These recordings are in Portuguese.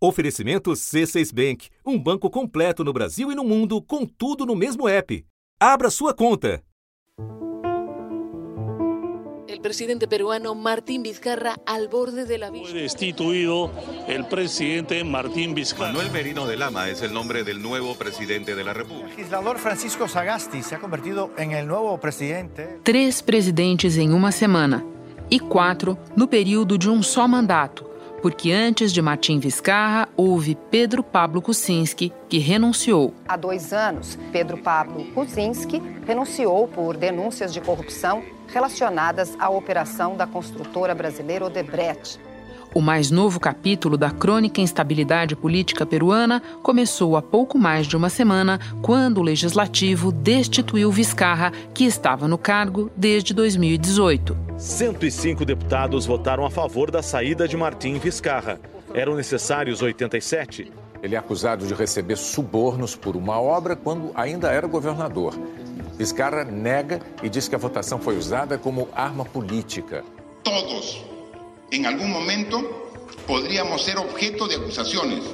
Oferecimento C6 Bank, um banco completo no Brasil e no mundo, com tudo no mesmo app. Abra sua conta. El presidente peruano Martín Vizcarra al borde de la Fue destituido el presidente Martín Vizcarra. Manuel Merino de Lama es el nombre del nuevo presidente de la República. El legislador Francisco Sagasti se ha convertido en el nuevo presidente. Três presidentes em uma semana e quatro no período de um só mandato porque antes de Martim Vizcarra houve Pedro Pablo Kuczynski, que renunciou. Há dois anos, Pedro Pablo Kuczynski renunciou por denúncias de corrupção relacionadas à operação da construtora brasileira Odebrecht. O mais novo capítulo da crônica instabilidade política peruana começou há pouco mais de uma semana, quando o legislativo destituiu Vizcarra, que estava no cargo desde 2018. 105 deputados votaram a favor da saída de Martim Vizcarra. Eram necessários 87. Ele é acusado de receber subornos por uma obra quando ainda era governador. Vizcarra nega e diz que a votação foi usada como arma política. Todos en algún momento podríamos ser objeto de acusaciones.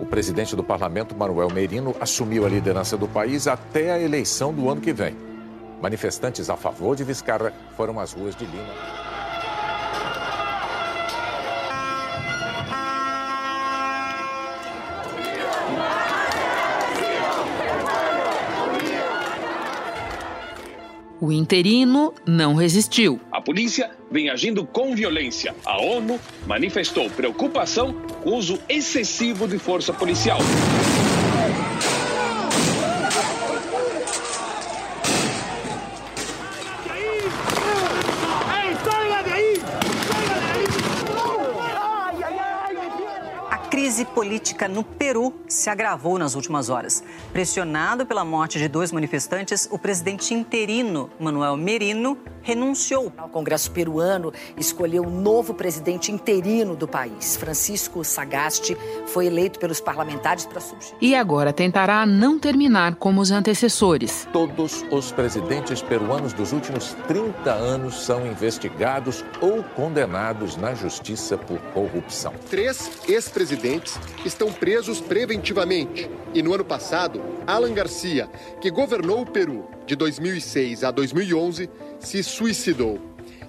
O presidente do parlamento, Manuel Merino, assumiu a liderança do país até a eleição do ano que vem. Manifestantes a favor de Vizcarra foram às ruas de Lima. O interino não resistiu. A polícia vem agindo com violência. A ONU manifestou preocupação com o uso excessivo de força policial. crise política no Peru se agravou nas últimas horas. Pressionado pela morte de dois manifestantes, o presidente interino, Manuel Merino, renunciou. O Congresso peruano escolheu o novo presidente interino do país. Francisco Sagasti foi eleito pelos parlamentares para substituir. E agora tentará não terminar como os antecessores. Todos os presidentes peruanos dos últimos 30 anos são investigados ou condenados na justiça por corrupção. Três ex-presidentes estão presos preventivamente. E no ano passado, Alan Garcia, que governou o Peru de 2006 a 2011, se suicidou.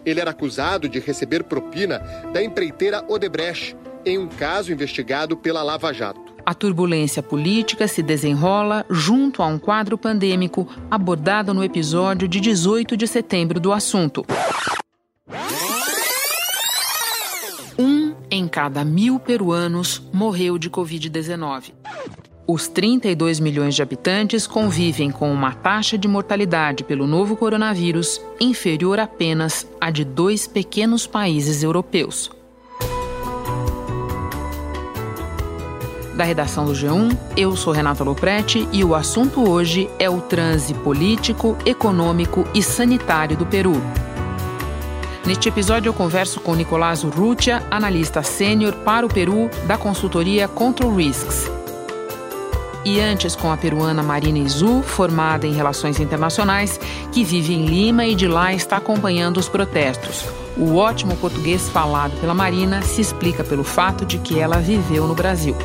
Ele era acusado de receber propina da empreiteira Odebrecht em um caso investigado pela Lava Jato. A turbulência política se desenrola junto a um quadro pandêmico abordado no episódio de 18 de setembro do assunto. Um em cada mil peruanos morreu de Covid-19. Os 32 milhões de habitantes convivem com uma taxa de mortalidade pelo novo coronavírus inferior apenas à de dois pequenos países europeus. Da redação do G1, eu sou Renata Loprete e o assunto hoje é o transe político, econômico e sanitário do Peru. Neste episódio, eu converso com Nicolás Urrutia, analista sênior para o Peru da consultoria Control Risks e antes com a peruana Marina Izu, formada em Relações Internacionais, que vive em Lima e de lá está acompanhando os protestos. O ótimo português falado pela Marina se explica pelo fato de que ela viveu no Brasil.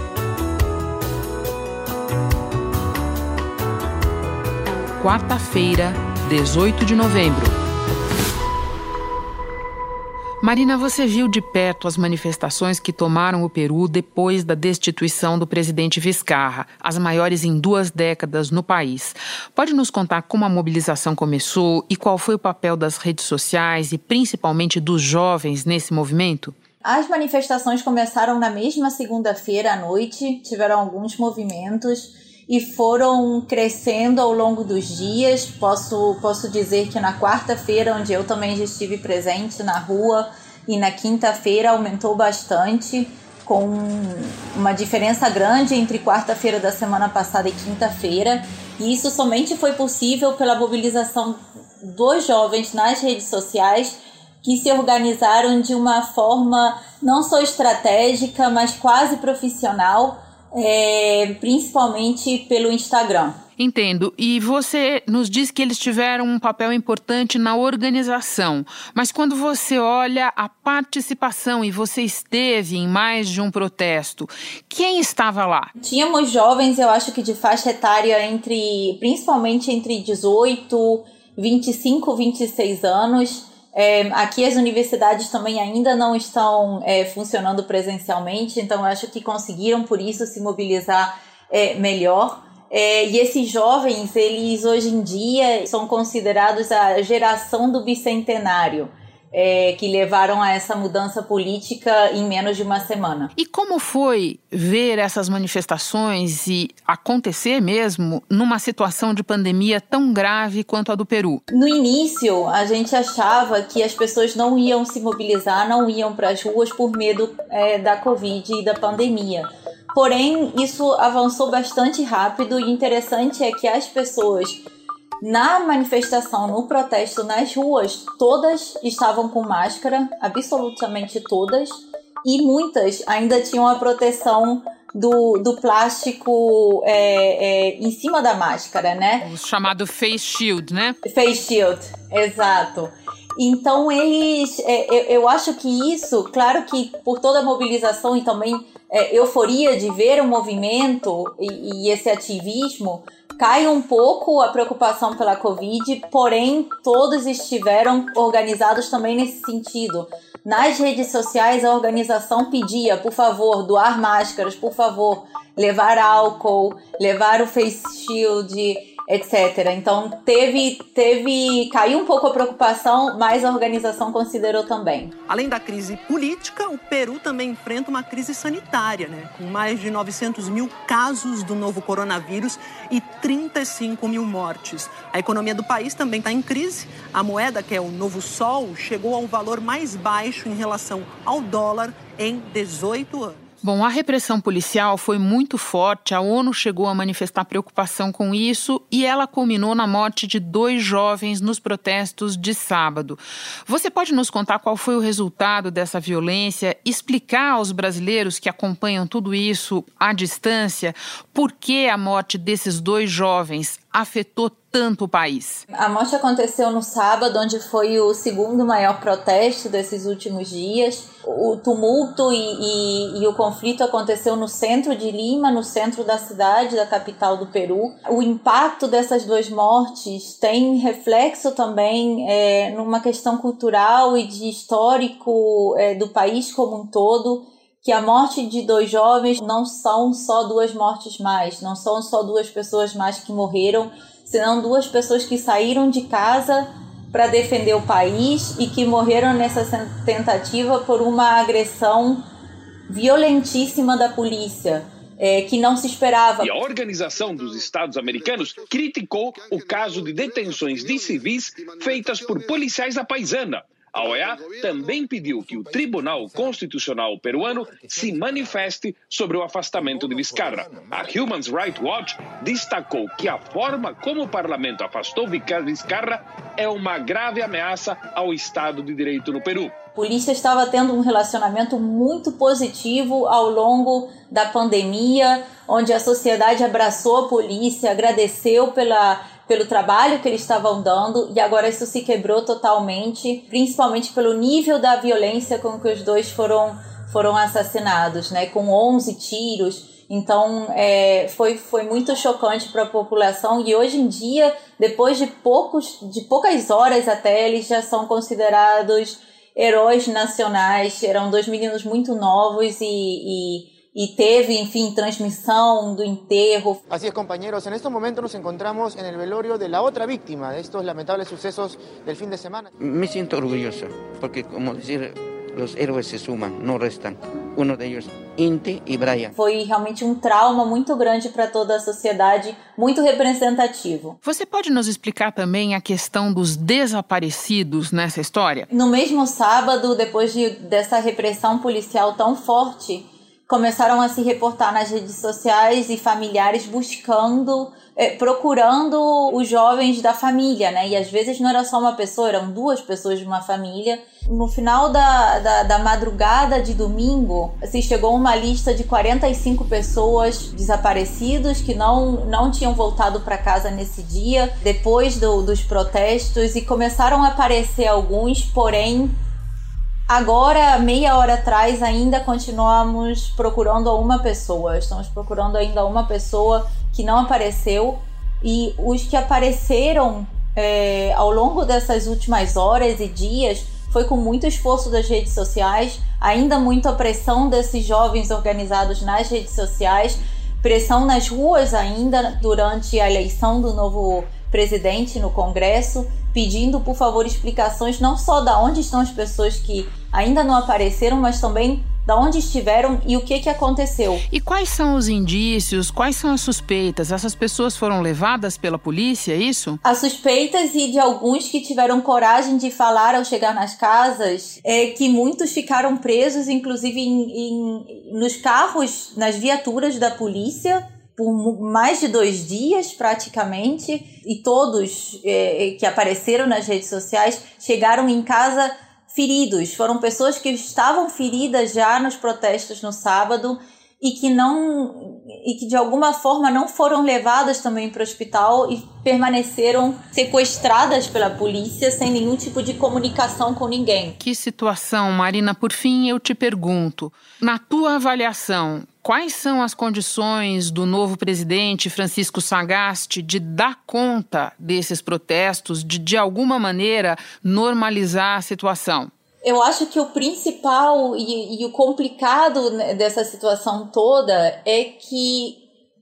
Quarta-feira, 18 de novembro. Marina, você viu de perto as manifestações que tomaram o Peru depois da destituição do presidente Vizcarra, as maiores em duas décadas no país. Pode nos contar como a mobilização começou e qual foi o papel das redes sociais e principalmente dos jovens nesse movimento? As manifestações começaram na mesma segunda-feira à noite, tiveram alguns movimentos e foram crescendo ao longo dos dias. Posso, posso dizer que na quarta-feira, onde eu também já estive presente na rua, e na quinta-feira aumentou bastante, com uma diferença grande entre quarta-feira da semana passada e quinta-feira. E isso somente foi possível pela mobilização dos jovens nas redes sociais que se organizaram de uma forma não só estratégica, mas quase profissional é, principalmente pelo Instagram. Entendo. E você nos diz que eles tiveram um papel importante na organização. Mas quando você olha a participação e você esteve em mais de um protesto, quem estava lá? Tínhamos jovens, eu acho que de faixa etária entre, principalmente entre 18, 25, 26 anos. É, aqui as universidades também ainda não estão é, funcionando presencialmente, então acho que conseguiram por isso se mobilizar é, melhor. É, e esses jovens, eles hoje em dia são considerados a geração do bicentenário é, que levaram a essa mudança política em menos de uma semana. E como foi ver essas manifestações e acontecer mesmo numa situação de pandemia tão grave quanto a do Peru? No início, a gente achava que as pessoas não iam se mobilizar, não iam para as ruas por medo é, da Covid e da pandemia. Porém, isso avançou bastante rápido e interessante é que as pessoas na manifestação, no protesto nas ruas, todas estavam com máscara, absolutamente todas, e muitas ainda tinham a proteção do, do plástico é, é, em cima da máscara, né? O chamado face shield, né? Face shield, exato. Então eles, é, eu, eu, acho que isso, claro que por toda a mobilização e também é, euforia de ver o movimento e, e esse ativismo, cai um pouco a preocupação pela Covid, porém todos estiveram organizados também nesse sentido. Nas redes sociais, a organização pedia, por favor, doar máscaras, por favor, levar álcool, levar o face shield, etc. Então teve, teve, caiu um pouco a preocupação, mas a organização considerou também. Além da crise política, o Peru também enfrenta uma crise sanitária, né? Com mais de 900 mil casos do novo coronavírus e 35 mil mortes. A economia do país também está em crise. A moeda, que é o novo sol, chegou ao valor mais baixo em relação ao dólar em 18 anos. Bom, a repressão policial foi muito forte, a ONU chegou a manifestar preocupação com isso e ela culminou na morte de dois jovens nos protestos de sábado. Você pode nos contar qual foi o resultado dessa violência, explicar aos brasileiros que acompanham tudo isso à distância por que a morte desses dois jovens afetou tanto o país? A morte aconteceu no sábado, onde foi o segundo maior protesto desses últimos dias. O tumulto e, e, e, o conflito aconteceu no centro de Lima, no centro da cidade, da capital do Peru. O impacto dessas duas mortes tem reflexo também é, numa questão cultural e de histórico é, do país como um todo que a morte de dois jovens não são só duas mortes mais, não são só duas pessoas mais que morreram, senão duas pessoas que saíram de casa para defender o país e que morreram nessa tentativa por uma agressão violentíssima da polícia. É, que não se esperava. E a Organização dos Estados Americanos criticou o caso de detenções de civis feitas por policiais da paisana. A OEA também pediu que o Tribunal Constitucional peruano se manifeste sobre o afastamento de Vizcarra. A Human Rights Watch destacou que a forma como o parlamento afastou Vizcarra é uma grave ameaça ao Estado de Direito no Peru. A polícia estava tendo um relacionamento muito positivo ao longo da pandemia, onde a sociedade abraçou a polícia, agradeceu pela pelo trabalho que eles estavam dando e agora isso se quebrou totalmente, principalmente pelo nível da violência com que os dois foram foram assassinados, né, com 11 tiros. Então é, foi, foi muito chocante para a população e hoje em dia, depois de poucos de poucas horas até, eles já são considerados heróis nacionais. Eram dois meninos muito novos e, e y teve, en fin, transmisión do enterro. Así es, compañeros. En este momento nos encontramos en el velorio de la otra víctima de estos lamentables sucesos del fin de semana. Me siento orgulloso, porque, como decir, los héroes se suman, no restan. Uno de ellos, Inti e Brian. Foi realmente um trauma muito grande para toda a sociedade, muito representativo. Você pode nos explicar também a questão dos desaparecidos nessa história? No mesmo sábado, depois de, dessa repressão policial tão forte, começaram a se reportar nas redes sociais e familiares buscando, é, procurando os jovens da família, né? E às vezes não era só uma pessoa, eram duas pessoas de uma família. No final da, da, da madrugada de domingo, se chegou uma lista de 45 pessoas desaparecidos que não, não tinham voltado para casa nesse dia, depois do, dos protestos, e começaram a aparecer alguns, porém Agora, meia hora atrás, ainda continuamos procurando uma pessoa. Estamos procurando ainda uma pessoa que não apareceu. E os que apareceram é, ao longo dessas últimas horas e dias foi com muito esforço das redes sociais, ainda muita pressão desses jovens organizados nas redes sociais, pressão nas ruas ainda durante a eleição do novo presidente no Congresso, pedindo por favor explicações não só da onde estão as pessoas que ainda não apareceram, mas também da onde estiveram e o que, que aconteceu. E quais são os indícios, quais são as suspeitas? Essas pessoas foram levadas pela polícia, é isso? As suspeitas e de alguns que tiveram coragem de falar ao chegar nas casas é que muitos ficaram presos, inclusive em, em, nos carros, nas viaturas da polícia, por mais de dois dias praticamente, e todos é, que apareceram nas redes sociais chegaram em casa feridos. Foram pessoas que estavam feridas já nos protestos no sábado e que não e que de alguma forma não foram levadas também para o hospital e permaneceram sequestradas pela polícia sem nenhum tipo de comunicação com ninguém. Que situação, Marina? Por fim, eu te pergunto, na tua avaliação, quais são as condições do novo presidente Francisco Sagasti de dar conta desses protestos, de de alguma maneira normalizar a situação? Eu acho que o principal e, e o complicado dessa situação toda é que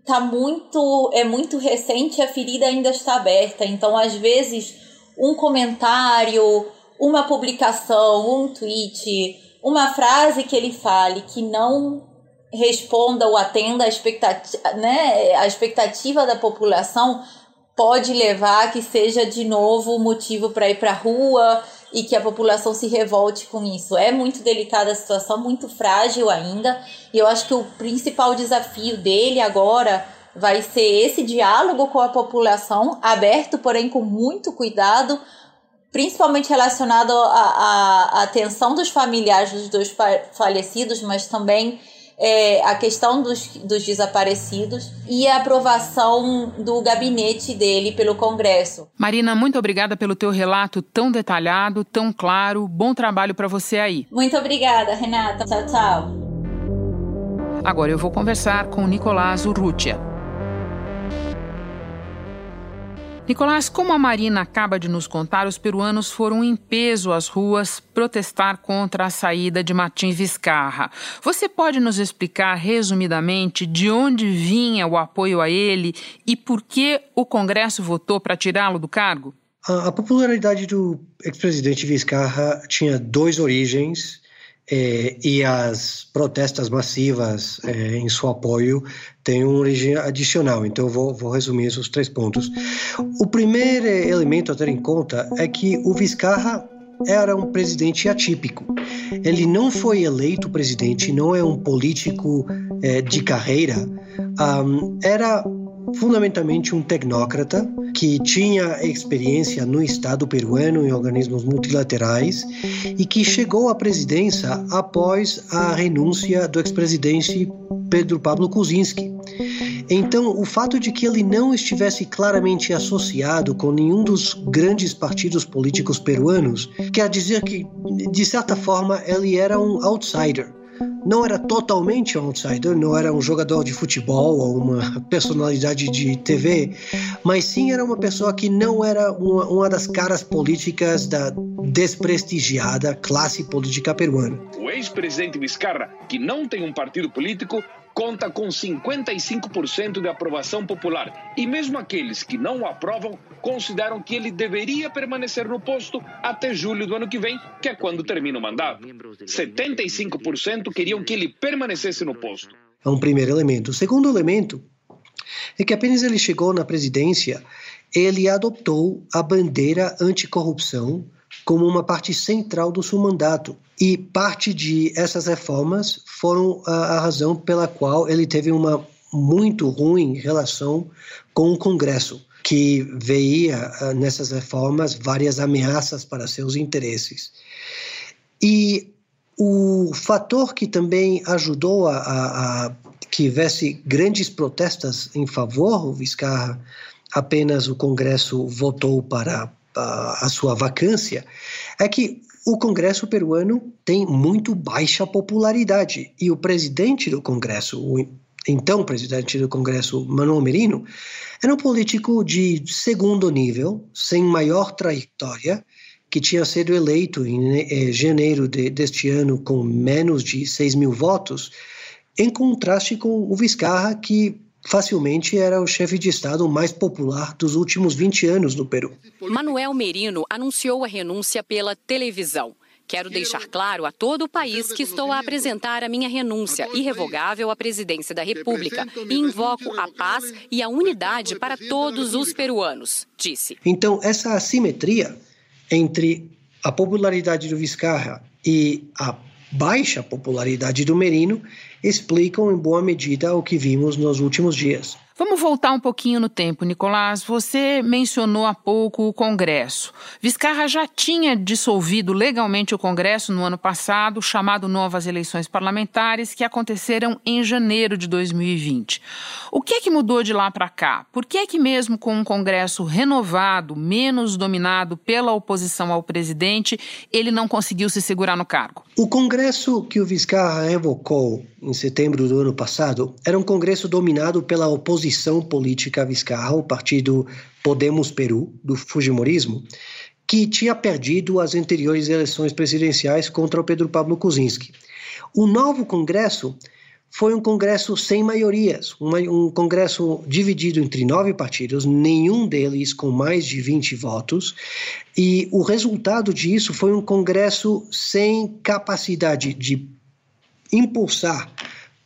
tá muito é muito recente a ferida ainda está aberta então às vezes um comentário uma publicação um tweet uma frase que ele fale que não responda ou atenda a expectativa, né, a expectativa da população pode levar a que seja de novo motivo para ir para a rua e que a população se revolte com isso. É muito delicada a situação, muito frágil ainda, e eu acho que o principal desafio dele agora vai ser esse diálogo com a população, aberto, porém com muito cuidado, principalmente relacionado à atenção dos familiares dos dois falecidos, mas também é, a questão dos, dos desaparecidos e a aprovação do gabinete dele pelo Congresso. Marina, muito obrigada pelo teu relato tão detalhado, tão claro. Bom trabalho para você aí. Muito obrigada, Renata. Tchau, tchau. Agora eu vou conversar com Nicolás Urrutia. Nicolás, como a Marina acaba de nos contar, os peruanos foram em peso às ruas protestar contra a saída de Martins Vizcarra. Você pode nos explicar resumidamente de onde vinha o apoio a ele e por que o Congresso votou para tirá-lo do cargo? A, a popularidade do ex-presidente Vizcarra tinha duas origens é, e as protestas massivas é, em seu apoio têm uma origem adicional. Então, vou, vou resumir esses três pontos. O primeiro elemento a ter em conta é que o Vizcarra era um presidente atípico. Ele não foi eleito presidente, não é um político é, de carreira. Um, era fundamentalmente um tecnócrata que tinha experiência no Estado peruano em organismos multilaterais e que chegou à presidência após a renúncia do ex-presidente Pedro Pablo Kuczynski. Então, o fato de que ele não estivesse claramente associado com nenhum dos grandes partidos políticos peruanos quer dizer que, de certa forma, ele era um outsider não era totalmente um outsider, não era um jogador de futebol ou uma personalidade de TV, mas sim era uma pessoa que não era uma, uma das caras políticas da desprestigiada classe política peruana. O ex-presidente Vizcarra, que não tem um partido político, conta com 55% de aprovação popular. E mesmo aqueles que não o aprovam consideram que ele deveria permanecer no posto até julho do ano que vem, que é quando termina o mandato. 75% queriam que ele permanecesse no posto. É um primeiro elemento. O segundo elemento é que apenas ele chegou na presidência, ele adotou a bandeira anticorrupção como uma parte central do seu mandato. E parte de essas reformas foram a, a razão pela qual ele teve uma muito ruim relação com o Congresso, que veia nessas reformas várias ameaças para seus interesses. E o fator que também ajudou a, a, a que houvesse grandes protestas em favor do Vizcarra, apenas o Congresso votou para a, sua vacância, é que o Congresso peruano tem muito baixa popularidade. E o presidente do Congresso, o então presidente do Congresso, Manuel Merino, era um político de segundo nível, sem maior trajetória, que tinha sido eleito em eh, janeiro de, deste ano com menos de 6 mil votos, em contraste com o Vizcarra, que facilmente era o chefe de Estado mais popular dos últimos 20 anos no Peru. Manuel Merino anunciou a renúncia pela televisão. Quero deixar claro a todo o país que estou a apresentar a minha renúncia irrevogável à presidência da República e invoco a paz e a unidade para todos os peruanos, disse. Então, essa assimetria entre a popularidade do Vizcarra e a baixa popularidade do Merino explicam em boa medida o que vimos nos últimos dias. Vamos voltar um pouquinho no tempo, Nicolás. Você mencionou há pouco o Congresso. Vizcarra já tinha dissolvido legalmente o Congresso no ano passado, chamado novas eleições parlamentares, que aconteceram em janeiro de 2020. O que é que mudou de lá para cá? Por que é que, mesmo com um Congresso renovado, menos dominado pela oposição ao presidente, ele não conseguiu se segurar no cargo? O Congresso que o Vizcarra revocou em setembro do ano passado era um Congresso dominado pela oposição política a Vizcarra, o partido Podemos Peru, do Fujimorismo, que tinha perdido as anteriores eleições presidenciais contra o Pedro Pablo Kuczynski. O novo Congresso foi um Congresso sem maiorias, um Congresso dividido entre nove partidos, nenhum deles com mais de 20 votos, e o resultado disso foi um Congresso sem capacidade de impulsar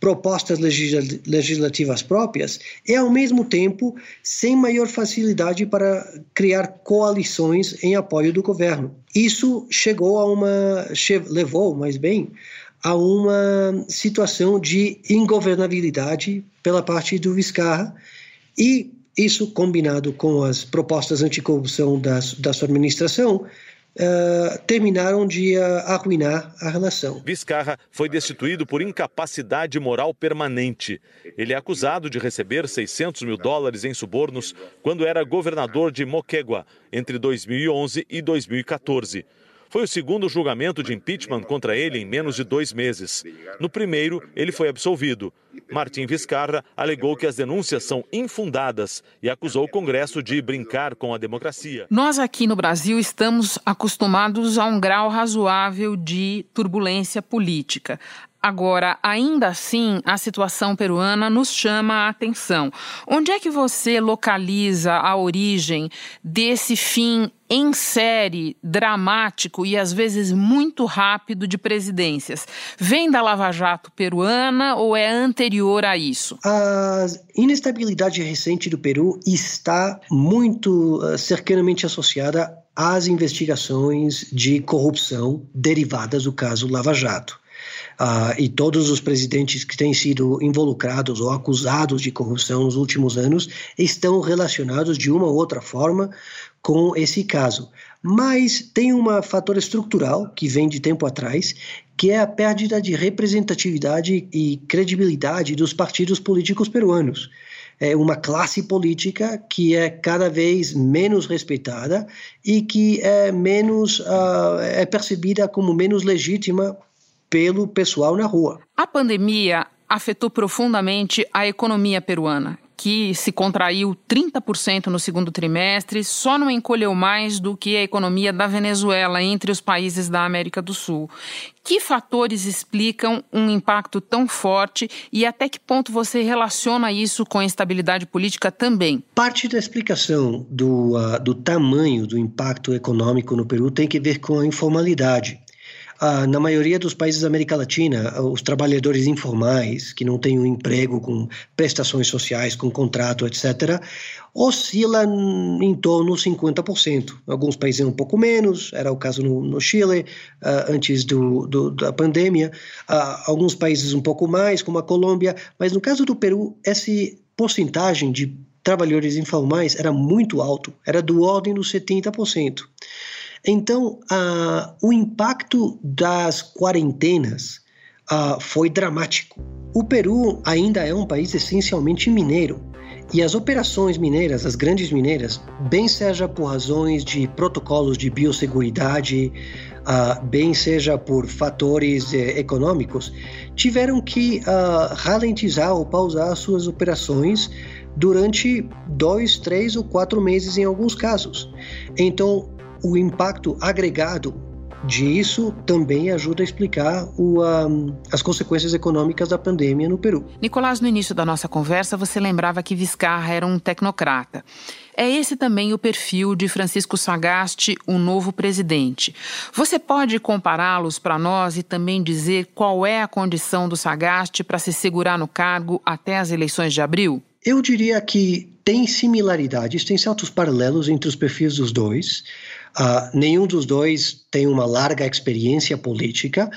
propostas legislativas próprias e, ao mesmo tempo, sem maior facilidade para criar coalições em apoio do governo. Isso chegou a uma. levou, mais bem, a uma situação de ingovernabilidade pela parte do Vizcarra e isso combinado com as propostas anticorrupção das, da sua administração Uh, terminaram de uh, arruinar a relação. Vizcarra foi destituído por incapacidade moral permanente. Ele é acusado de receber 600 mil dólares em subornos quando era governador de Moquegua entre 2011 e 2014. Foi o segundo julgamento de impeachment contra ele em menos de dois meses. No primeiro, ele foi absolvido. Martim Vizcarra alegou que as denúncias são infundadas e acusou o Congresso de brincar com a democracia. Nós aqui no Brasil estamos acostumados a um grau razoável de turbulência política. Agora, ainda assim, a situação peruana nos chama a atenção. Onde é que você localiza a origem desse fim em série, dramático e às vezes muito rápido de presidências? Vem da Lava Jato peruana ou é anterior a isso? A inestabilidade recente do Peru está muito uh, cercanamente associada às investigações de corrupção derivadas do caso Lava Jato. Uh, e todos os presidentes que têm sido involucrados ou acusados de corrupção nos últimos anos estão relacionados de uma ou outra forma com esse caso. Mas tem um fator estrutural que vem de tempo atrás, que é a perda de representatividade e credibilidade dos partidos políticos peruanos. É uma classe política que é cada vez menos respeitada e que é menos uh, é percebida como menos legítima pelo pessoal na rua. A pandemia afetou profundamente a economia peruana, que se contraiu 30% no segundo trimestre, só não encolheu mais do que a economia da Venezuela entre os países da América do Sul. Que fatores explicam um impacto tão forte e até que ponto você relaciona isso com a instabilidade política também? Parte da explicação do, uh, do tamanho do impacto econômico no Peru tem que ver com a informalidade. Ah, na maioria dos países da América Latina, os trabalhadores informais, que não têm um emprego com prestações sociais, com contrato, etc., oscilam em torno de 50%. Alguns países um pouco menos, era o caso no, no Chile, uh, antes do, do, da pandemia, uh, alguns países um pouco mais, como a Colômbia, mas no caso do Peru, essa porcentagem de trabalhadores informais era muito alto, era do ordem dos 70%. Então, o impacto das quarentenas foi dramático. O Peru ainda é um país essencialmente mineiro. E as operações mineiras, as grandes mineiras, bem seja por razões de protocolos de biosseguridade, uh, bem seja por fatores eh, econômicos, tiveram que uh, ralentizar ou pausar suas operações durante dois, três ou quatro meses em alguns casos. Então, o impacto agregado disso também ajuda a explicar o, um, as consequências econômicas da pandemia no Peru. Nicolás, no início da nossa conversa, você lembrava que Vizcarra era um tecnocrata. É esse também o perfil de Francisco Sagasti, o novo presidente. Você pode compará-los para nós e também dizer qual é a condição do Sagasti para se segurar no cargo até as eleições de abril? Eu diria que tem similaridades, tem certos paralelos entre os perfis dos dois. Uh, nenhum dos dois tem uma larga experiência política.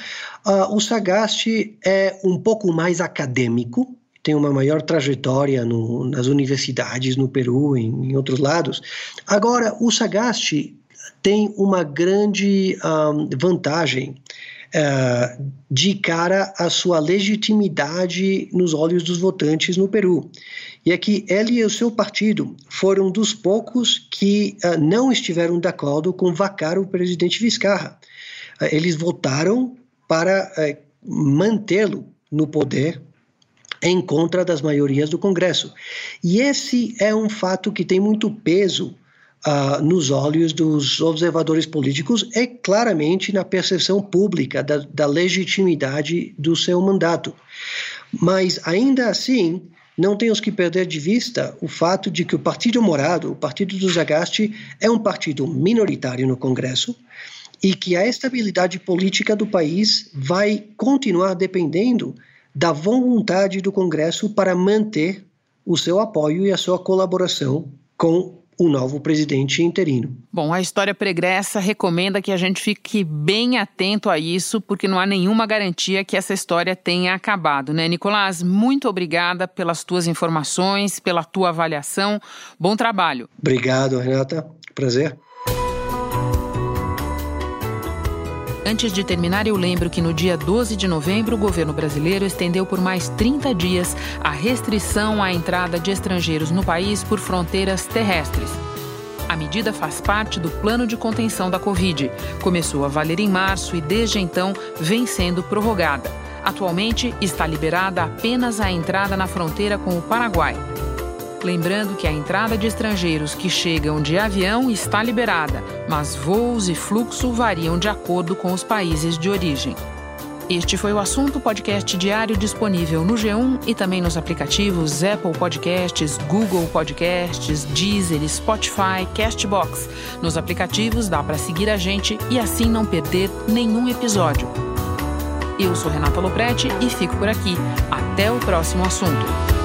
Uh, o Sagasti é um pouco mais acadêmico, tem uma maior trajetória no, nas universidades no Peru, em, em, outros lados. Agora, o Sagasti tem uma grande um, vantagem uh, de cara à sua legitimidade nos olhos dos votantes no Peru e é que ele e o seu partido foram dos poucos que uh, não estiveram de acordo com vacar o presidente Vizcarra. Uh, eles votaram para uh, mantê-lo no poder em contra das maiorias do Congresso. E esse é um fato que tem muito peso Uh, nos olhos dos observadores políticos é claramente na percepção pública da, da, legitimidade do seu mandato. Mas, ainda assim, não temos que perder de vista o fato de que o Partido Morado, o Partido do Zagaste, é um partido minoritário no Congresso e que a estabilidade política do país vai continuar dependendo da vontade do Congresso para manter o seu apoio e a sua colaboração com o novo presidente interino. Bom, a história pregressa recomenda que a gente fique bem atento a isso, porque não há nenhuma garantia que essa história tenha acabado, né? Nicolás, muito obrigada pelas tuas informações, pela tua avaliação. Bom trabalho. Obrigado, Renata. Prazer. Antes de terminar, eu lembro que no dia 12 de novembro, o governo brasileiro estendeu por mais 30 dias a restrição à entrada de estrangeiros no país por fronteiras terrestres. A medida faz parte do plano de contenção da Covid. Começou a valer em março e, desde então, vem sendo prorrogada. Atualmente, está liberada apenas a entrada na fronteira com o Paraguai. Lembrando que a entrada de estrangeiros que chegam de avião está liberada, mas voos e fluxo variam de acordo com os países de origem. Este foi o assunto podcast diário disponível no G1 e também nos aplicativos Apple Podcasts, Google Podcasts, Deezer, Spotify, Castbox. Nos aplicativos dá para seguir a gente e assim não perder nenhum episódio. Eu sou Renata Loprete e fico por aqui. Até o próximo assunto.